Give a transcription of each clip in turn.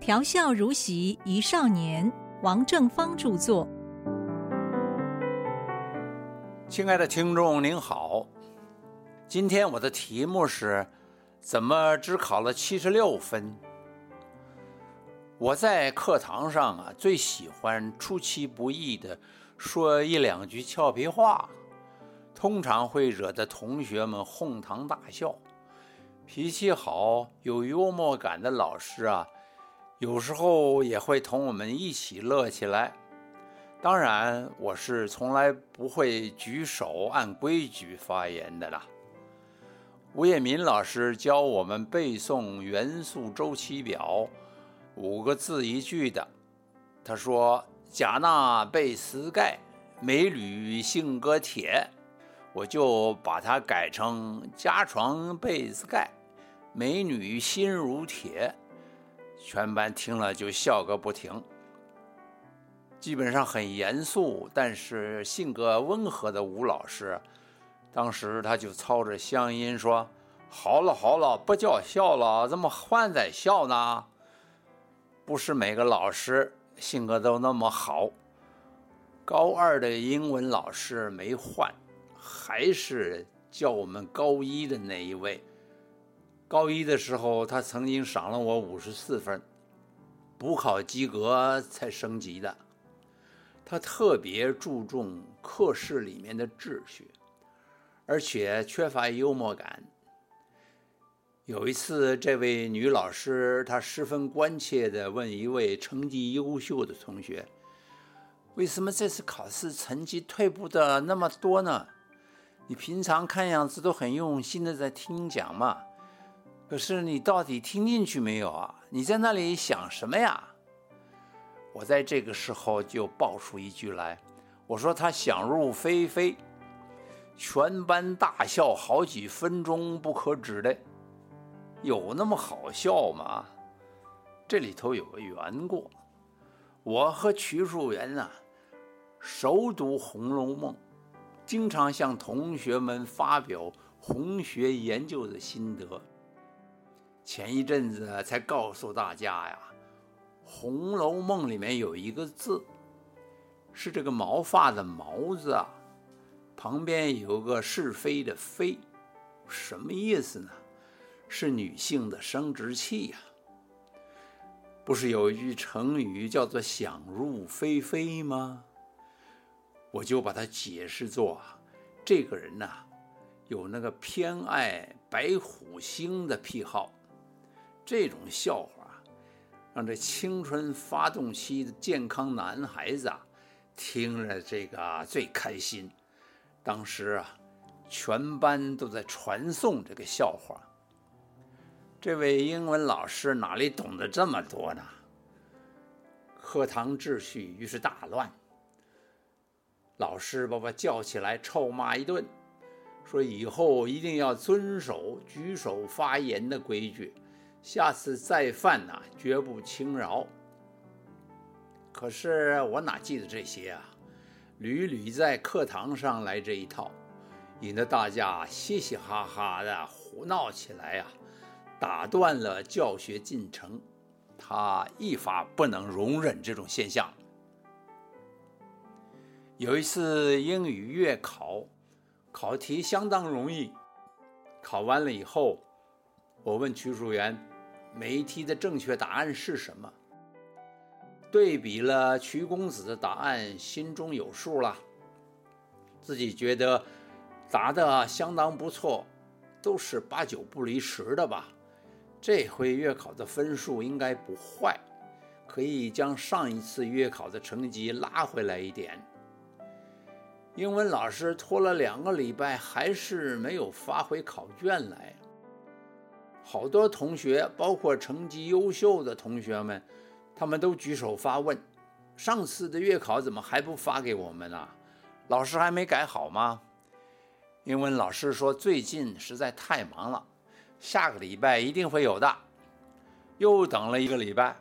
调笑如席一少年，王正芳著作。亲爱的听众您好，今天我的题目是：怎么只考了七十六分？我在课堂上啊，最喜欢出其不意的说一两句俏皮话，通常会惹得同学们哄堂大笑。脾气好、有幽默感的老师啊。有时候也会同我们一起乐起来。当然，我是从来不会举手按规矩发言的啦。吴业民老师教我们背诵元素周期表，五个字一句的。他说：“贾娜贝斯盖，美女性格铁。”我就把它改成“加床被子盖，美女心如铁”。全班听了就笑个不停。基本上很严肃，但是性格温和的吴老师，当时他就操着乡音说：“好了好了，不叫笑了，怎么还在笑呢？”不是每个老师性格都那么好。高二的英文老师没换，还是教我们高一的那一位。高一的时候，他曾经赏了我五十四分，补考及格才升级的。他特别注重课室里面的秩序，而且缺乏幽默感。有一次，这位女老师她十分关切地问一位成绩优秀的同学：“为什么这次考试成绩退步的那么多呢？你平常看样子都很用心的在听讲嘛。”可是你到底听进去没有啊？你在那里想什么呀？我在这个时候就爆出一句来，我说他想入非非，全班大笑好几分钟不可止的，有那么好笑吗？这里头有个缘故，我和瞿树元呐，熟读《红楼梦》，经常向同学们发表红学研究的心得。前一阵子才告诉大家呀，《红楼梦》里面有一个字，是这个毛发的“毛”字啊，旁边有个是非的“非”，什么意思呢？是女性的生殖器呀。不是有一句成语叫做“想入非非”吗？我就把它解释作，这个人呐，有那个偏爱白虎星的癖好。这种笑话，让这青春发动期的健康男孩子啊，听了这个最开心。当时啊，全班都在传颂这个笑话。这位英文老师哪里懂得这么多呢？课堂秩序于是大乱。老师把我叫起来臭骂一顿，说以后一定要遵守举手发言的规矩。下次再犯呐，绝不轻饶。可是我哪记得这些啊？屡屡在课堂上来这一套，引得大家嘻嘻哈哈的胡闹起来呀，打断了教学进程。他一发不能容忍这种现象。有一次英语月考，考题相当容易。考完了以后，我问曲淑媛。每一题的正确答案是什么？对比了瞿公子的答案，心中有数了。自己觉得答的相当不错，都是八九不离十的吧。这回月考的分数应该不坏，可以将上一次月考的成绩拉回来一点。英文老师拖了两个礼拜，还是没有发回考卷来。好多同学，包括成绩优秀的同学们，他们都举手发问：上次的月考怎么还不发给我们呢？老师还没改好吗？英文老师说最近实在太忙了，下个礼拜一定会有的。又等了一个礼拜，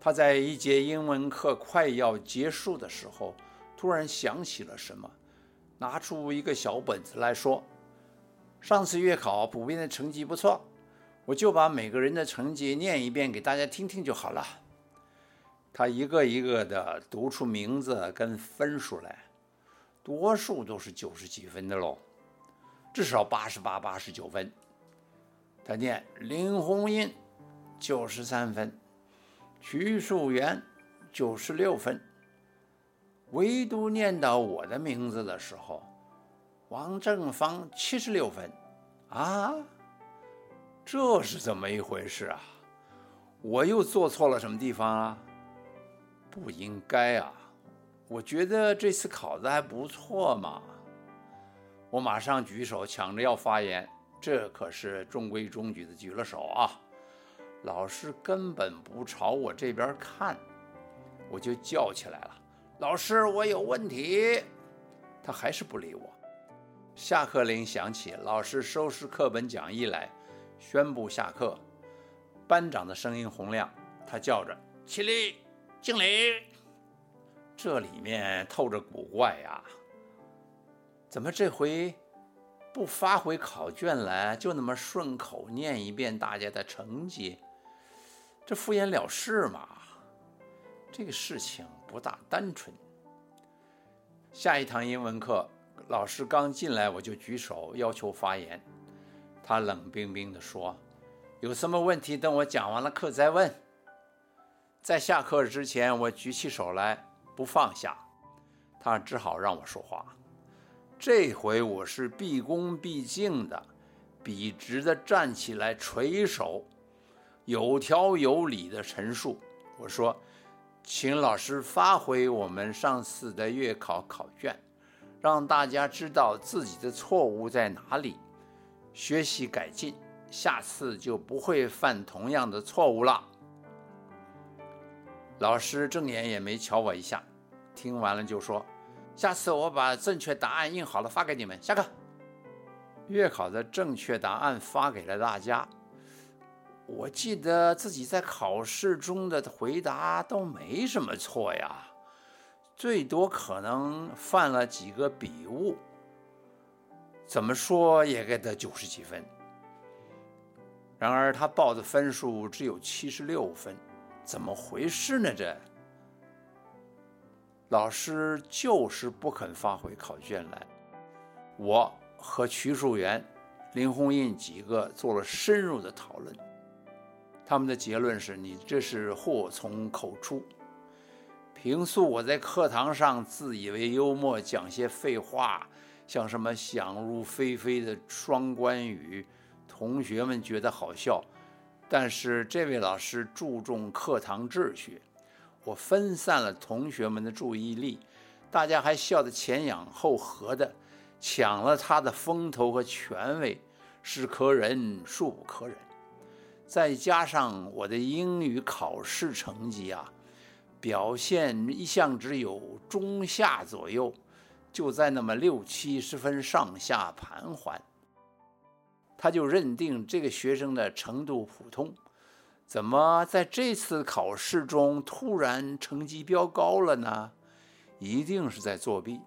他在一节英文课快要结束的时候，突然想起了什么，拿出一个小本子来说：上次月考普遍的成绩不错。我就把每个人的成绩念一遍给大家听听就好了。他一个一个的读出名字跟分数来，多数都是九十几分的喽，至少八十八、八十九分。他念林红英九十三分，徐树元九十六分，唯独念到我的名字的时候，王正芳七十六分，啊，这是怎么一回事啊？我又做错了什么地方啊？不应该啊！我觉得这次考的还不错嘛。我马上举手抢着要发言，这可是中规中矩的举了手啊。老师根本不朝我这边看，我就叫起来了：“老师，我有问题。”他还是不理我。下课铃响起，老师收拾课本讲义来，宣布下课。班长的声音洪亮，他叫着：“起立！”敬礼，这里面透着古怪呀！怎么这回不发回考卷来，就那么顺口念一遍大家的成绩？这敷衍了事嘛？这个事情不大单纯。下一堂英文课，老师刚进来，我就举手要求发言。他冷冰冰地说：“有什么问题，等我讲完了课再问。”在下课之前，我举起手来不放下，他只好让我说话。这回我是毕恭毕敬的、笔直的站起来垂手，有条有理的陈述。我说：“请老师发回我们上次的月考考卷，让大家知道自己的错误在哪里，学习改进，下次就不会犯同样的错误了。”老师正眼也没瞧我一下，听完了就说：“下次我把正确答案印好了发给你们。”下课。月考的正确答案发给了大家。我记得自己在考试中的回答都没什么错呀，最多可能犯了几个笔误，怎么说也该得九十几分。然而他报的分数只有七十六分。怎么回事呢？这老师就是不肯发回考卷来。我和徐树元、林红印几个做了深入的讨论，他们的结论是你这是祸从口出。平素我在课堂上自以为幽默，讲些废话，像什么想入非非的双关语，同学们觉得好笑。但是这位老师注重课堂秩序，我分散了同学们的注意力，大家还笑得前仰后合的，抢了他的风头和权威，是可忍孰不可忍。再加上我的英语考试成绩啊，表现一向只有中下左右，就在那么六七十分上下盘桓。他就认定这个学生的程度普通，怎么在这次考试中突然成绩飙高了呢？一定是在作弊，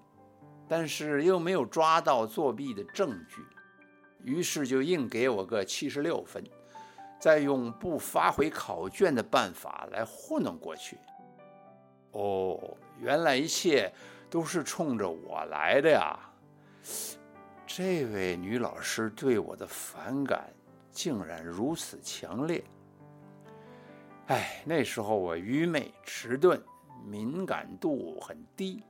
但是又没有抓到作弊的证据，于是就硬给我个七十六分，再用不发回考卷的办法来糊弄过去。哦，原来一切都是冲着我来的呀！这位女老师对我的反感竟然如此强烈。哎，那时候我愚昧迟钝，敏感度很低，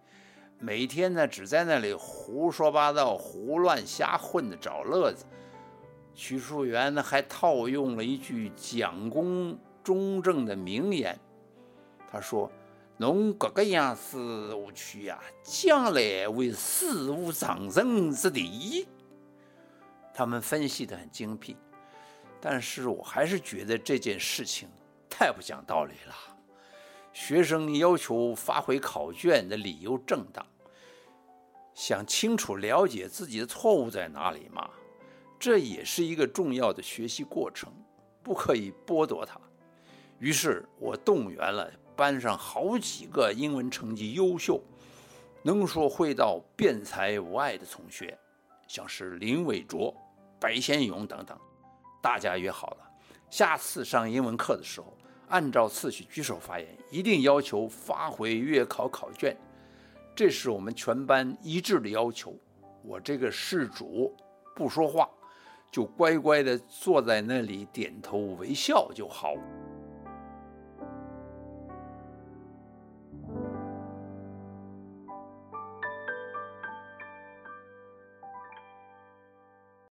每天呢只在那里胡说八道、胡乱瞎混的找乐子。徐树元呢还套用了一句蒋公中正的名言，他说。侬这个样子下去呀，将来会死无葬身之地。他们分析的很精辟，但是我还是觉得这件事情太不讲道理了。学生要求发回考卷的理由正当，想清楚了解自己的错误在哪里嘛，这也是一个重要的学习过程，不可以剥夺他。于是我动员了。班上好几个英文成绩优秀、能说会道、辩才无碍的同学，像是林伟卓、白先勇等等，大家约好了，下次上英文课的时候，按照次序举手发言，一定要求发回月考考卷，这是我们全班一致的要求。我这个事主不说话，就乖乖地坐在那里点头微笑就好。